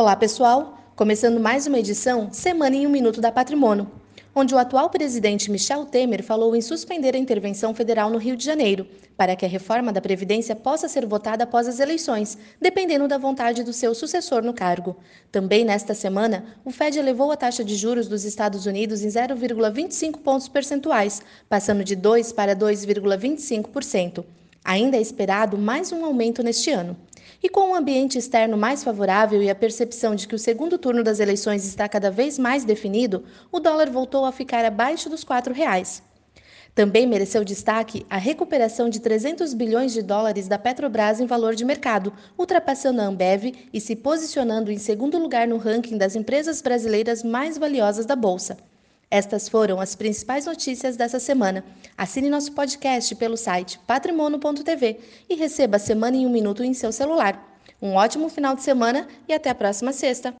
Olá, pessoal! Começando mais uma edição Semana em um Minuto da Patrimônio, onde o atual presidente Michel Temer falou em suspender a intervenção federal no Rio de Janeiro, para que a reforma da Previdência possa ser votada após as eleições, dependendo da vontade do seu sucessor no cargo. Também nesta semana, o Fed elevou a taxa de juros dos Estados Unidos em 0,25 pontos percentuais, passando de 2 para 2,25%. Ainda é esperado mais um aumento neste ano. E com um ambiente externo mais favorável e a percepção de que o segundo turno das eleições está cada vez mais definido, o dólar voltou a ficar abaixo dos R$ 4,00. Também mereceu destaque a recuperação de 300 bilhões de dólares da Petrobras em valor de mercado, ultrapassando a Ambev e se posicionando em segundo lugar no ranking das empresas brasileiras mais valiosas da Bolsa. Estas foram as principais notícias dessa semana. Assine nosso podcast pelo site patrimono.tv e receba a Semana em um Minuto em seu celular. Um ótimo final de semana e até a próxima sexta!